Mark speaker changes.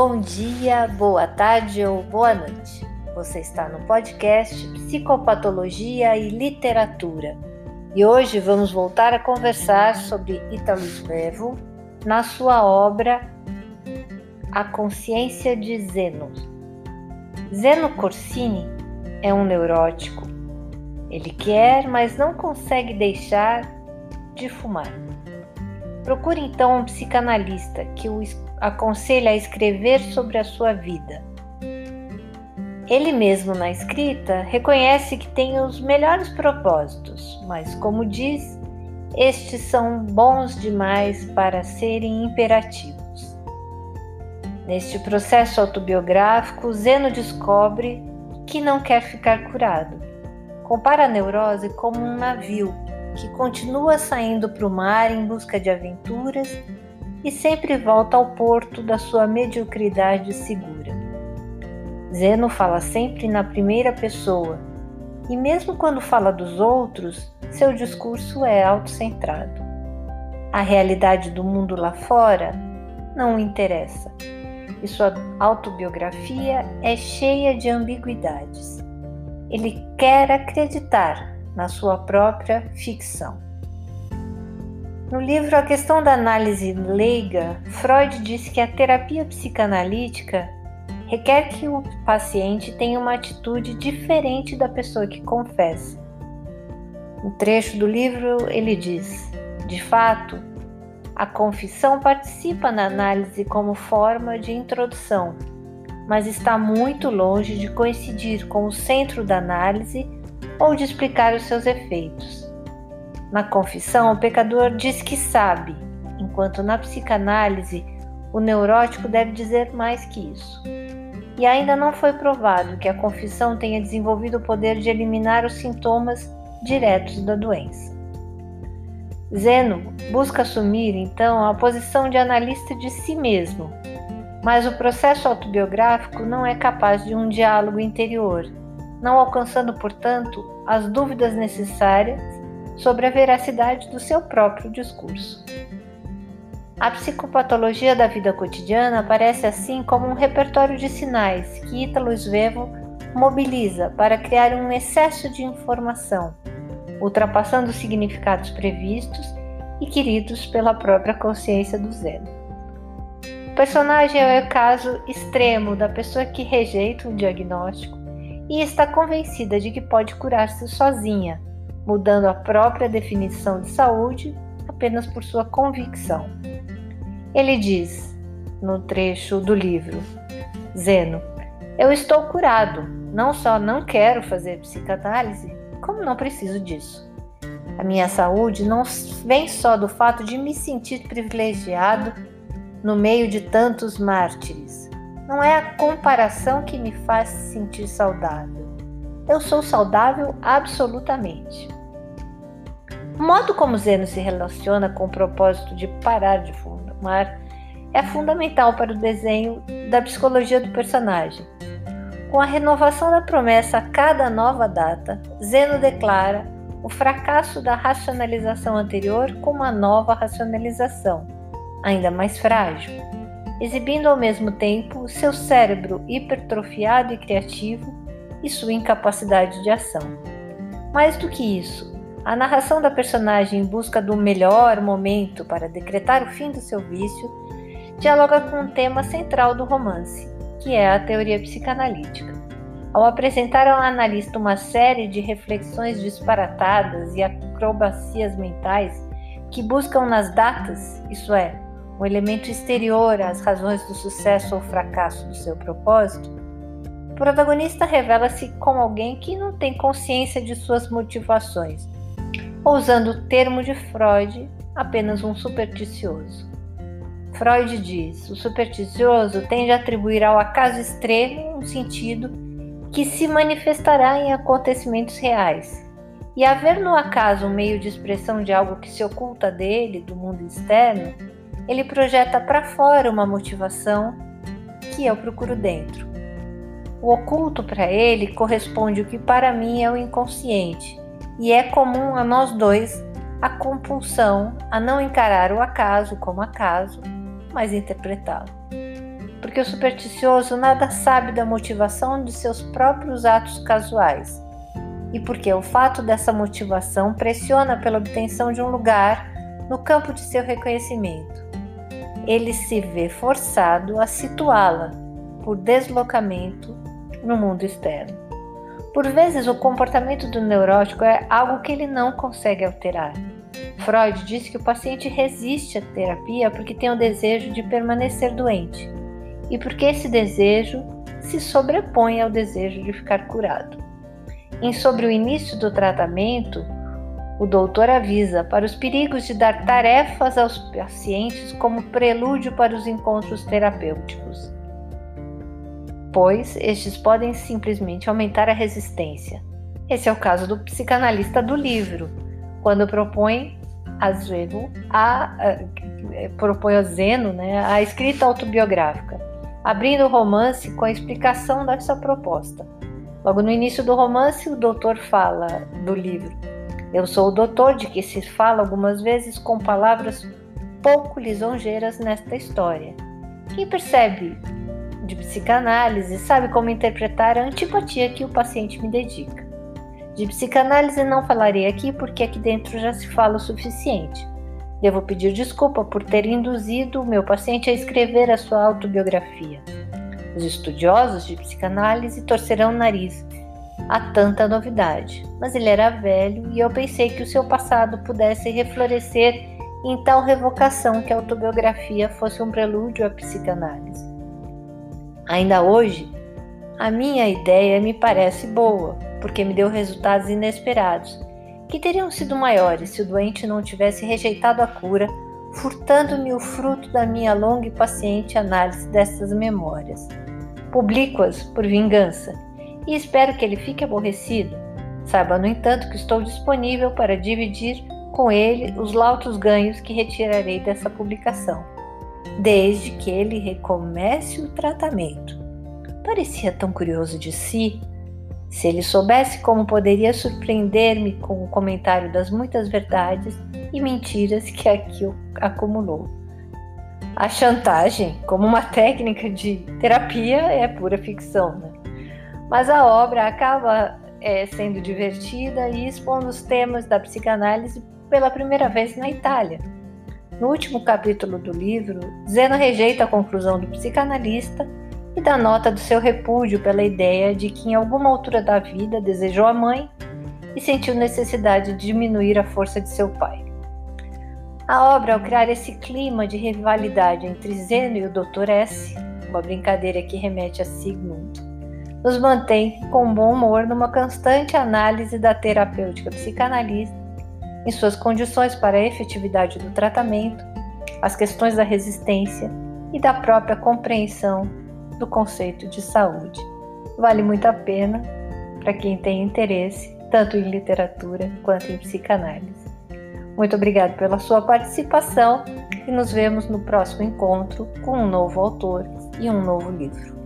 Speaker 1: Bom dia, boa tarde ou boa noite. Você está no podcast Psicopatologia e Literatura. E hoje vamos voltar a conversar sobre Italo Svevo na sua obra A Consciência de Zeno. Zeno Corsini é um neurótico. Ele quer, mas não consegue deixar de fumar. Procure então um psicanalista que o aconselha a escrever sobre a sua vida. Ele mesmo na escrita reconhece que tem os melhores propósitos, mas, como diz, estes são bons demais para serem imperativos. Neste processo autobiográfico, Zeno descobre que não quer ficar curado. Compara a neurose como um navio que continua saindo para o mar em busca de aventuras e sempre volta ao porto da sua mediocridade segura. Zeno fala sempre na primeira pessoa, e mesmo quando fala dos outros, seu discurso é autocentrado. A realidade do mundo lá fora não o interessa, e sua autobiografia é cheia de ambiguidades. Ele quer acreditar na sua própria ficção. No livro A Questão da Análise Leiga, Freud diz que a terapia psicanalítica requer que o paciente tenha uma atitude diferente da pessoa que confessa. No trecho do livro, ele diz: de fato, a confissão participa na análise como forma de introdução, mas está muito longe de coincidir com o centro da análise ou de explicar os seus efeitos. Na confissão, o pecador diz que sabe, enquanto na psicanálise, o neurótico deve dizer mais que isso. E ainda não foi provado que a confissão tenha desenvolvido o poder de eliminar os sintomas diretos da doença. Zeno busca assumir, então, a posição de analista de si mesmo, mas o processo autobiográfico não é capaz de um diálogo interior não alcançando, portanto, as dúvidas necessárias sobre a veracidade do seu próprio discurso. A psicopatologia da vida cotidiana aparece assim como um repertório de sinais que Ítalo Svevo mobiliza para criar um excesso de informação, ultrapassando os significados previstos e queridos pela própria consciência do Zeno. O personagem é o caso extremo da pessoa que rejeita um diagnóstico e está convencida de que pode curar-se sozinha, mudando a própria definição de saúde apenas por sua convicção. Ele diz, no trecho do livro, Zeno, eu estou curado, não só não quero fazer psicanálise, como não preciso disso. A minha saúde não vem só do fato de me sentir privilegiado no meio de tantos mártires não é a comparação que me faz sentir saudável. Eu sou saudável absolutamente. O modo como Zeno se relaciona com o propósito de parar de fumar é fundamental para o desenho da psicologia do personagem. Com a renovação da promessa a cada nova data, Zeno declara o fracasso da racionalização anterior com uma nova racionalização, ainda mais frágil exibindo ao mesmo tempo seu cérebro hipertrofiado e criativo e sua incapacidade de ação. Mais do que isso, a narração da personagem em busca do melhor momento para decretar o fim do seu vício dialoga com o tema central do romance, que é a teoria psicanalítica. Ao apresentar ao analista uma série de reflexões disparatadas e acrobacias mentais que buscam nas datas, isso é, um elemento exterior às razões do sucesso ou fracasso do seu propósito, o protagonista revela-se como alguém que não tem consciência de suas motivações, ou usando o termo de Freud, apenas um supersticioso. Freud diz: o supersticioso tende a atribuir ao acaso extremo um sentido que se manifestará em acontecimentos reais. E haver no acaso um meio de expressão de algo que se oculta dele, do mundo externo, ele projeta para fora uma motivação que eu procuro dentro. O oculto para ele corresponde o que para mim é o inconsciente, e é comum a nós dois a compulsão a não encarar o acaso como acaso, mas interpretá-lo. porque o supersticioso nada sabe da motivação de seus próprios atos casuais e porque o fato dessa motivação pressiona pela obtenção de um lugar no campo de seu reconhecimento. Ele se vê forçado a situá-la por deslocamento no mundo externo. Por vezes, o comportamento do neurótico é algo que ele não consegue alterar. Freud diz que o paciente resiste à terapia porque tem o desejo de permanecer doente e porque esse desejo se sobrepõe ao desejo de ficar curado. Em sobre o início do tratamento, o doutor avisa para os perigos de dar tarefas aos pacientes como prelúdio para os encontros terapêuticos, pois estes podem simplesmente aumentar a resistência. Esse é o caso do psicanalista do livro, quando propõe a Zeno a, a, propõe a Zeno né, a escrita autobiográfica, abrindo o romance com a explicação dessa proposta. Logo no início do romance, o doutor fala do livro. Eu sou o doutor de que se fala algumas vezes com palavras pouco lisonjeiras nesta história. Quem percebe de psicanálise sabe como interpretar a antipatia que o paciente me dedica. De psicanálise não falarei aqui porque aqui dentro já se fala o suficiente. Devo pedir desculpa por ter induzido o meu paciente a escrever a sua autobiografia. Os estudiosos de psicanálise torcerão o nariz a tanta novidade, mas ele era velho e eu pensei que o seu passado pudesse reflorescer em tal revocação que a autobiografia fosse um prelúdio à psicanálise. Ainda hoje, a minha ideia me parece boa, porque me deu resultados inesperados, que teriam sido maiores se o doente não tivesse rejeitado a cura, furtando-me o fruto da minha longa e paciente análise dessas memórias publico-as por vingança e espero que ele fique aborrecido. Saiba, no entanto, que estou disponível para dividir com ele os lautos ganhos que retirarei dessa publicação, desde que ele recomece o tratamento. Parecia tão curioso de si. Se ele soubesse como poderia surpreender-me com o comentário das muitas verdades e mentiras que aqui acumulou. A chantagem, como uma técnica de terapia, é pura ficção, né? Mas a obra acaba é, sendo divertida e expondo os temas da psicanálise pela primeira vez na Itália. No último capítulo do livro, Zeno rejeita a conclusão do psicanalista e dá nota do seu repúdio pela ideia de que em alguma altura da vida desejou a mãe e sentiu necessidade de diminuir a força de seu pai. A obra, ao criar esse clima de rivalidade entre Zeno e o Dr. S., uma brincadeira que remete a Sigmund, nos mantém com bom humor numa constante análise da terapêutica psicanalista, em suas condições para a efetividade do tratamento, as questões da resistência e da própria compreensão do conceito de saúde. Vale muito a pena para quem tem interesse tanto em literatura quanto em psicanálise. Muito obrigado pela sua participação e nos vemos no próximo encontro com um novo autor e um novo livro.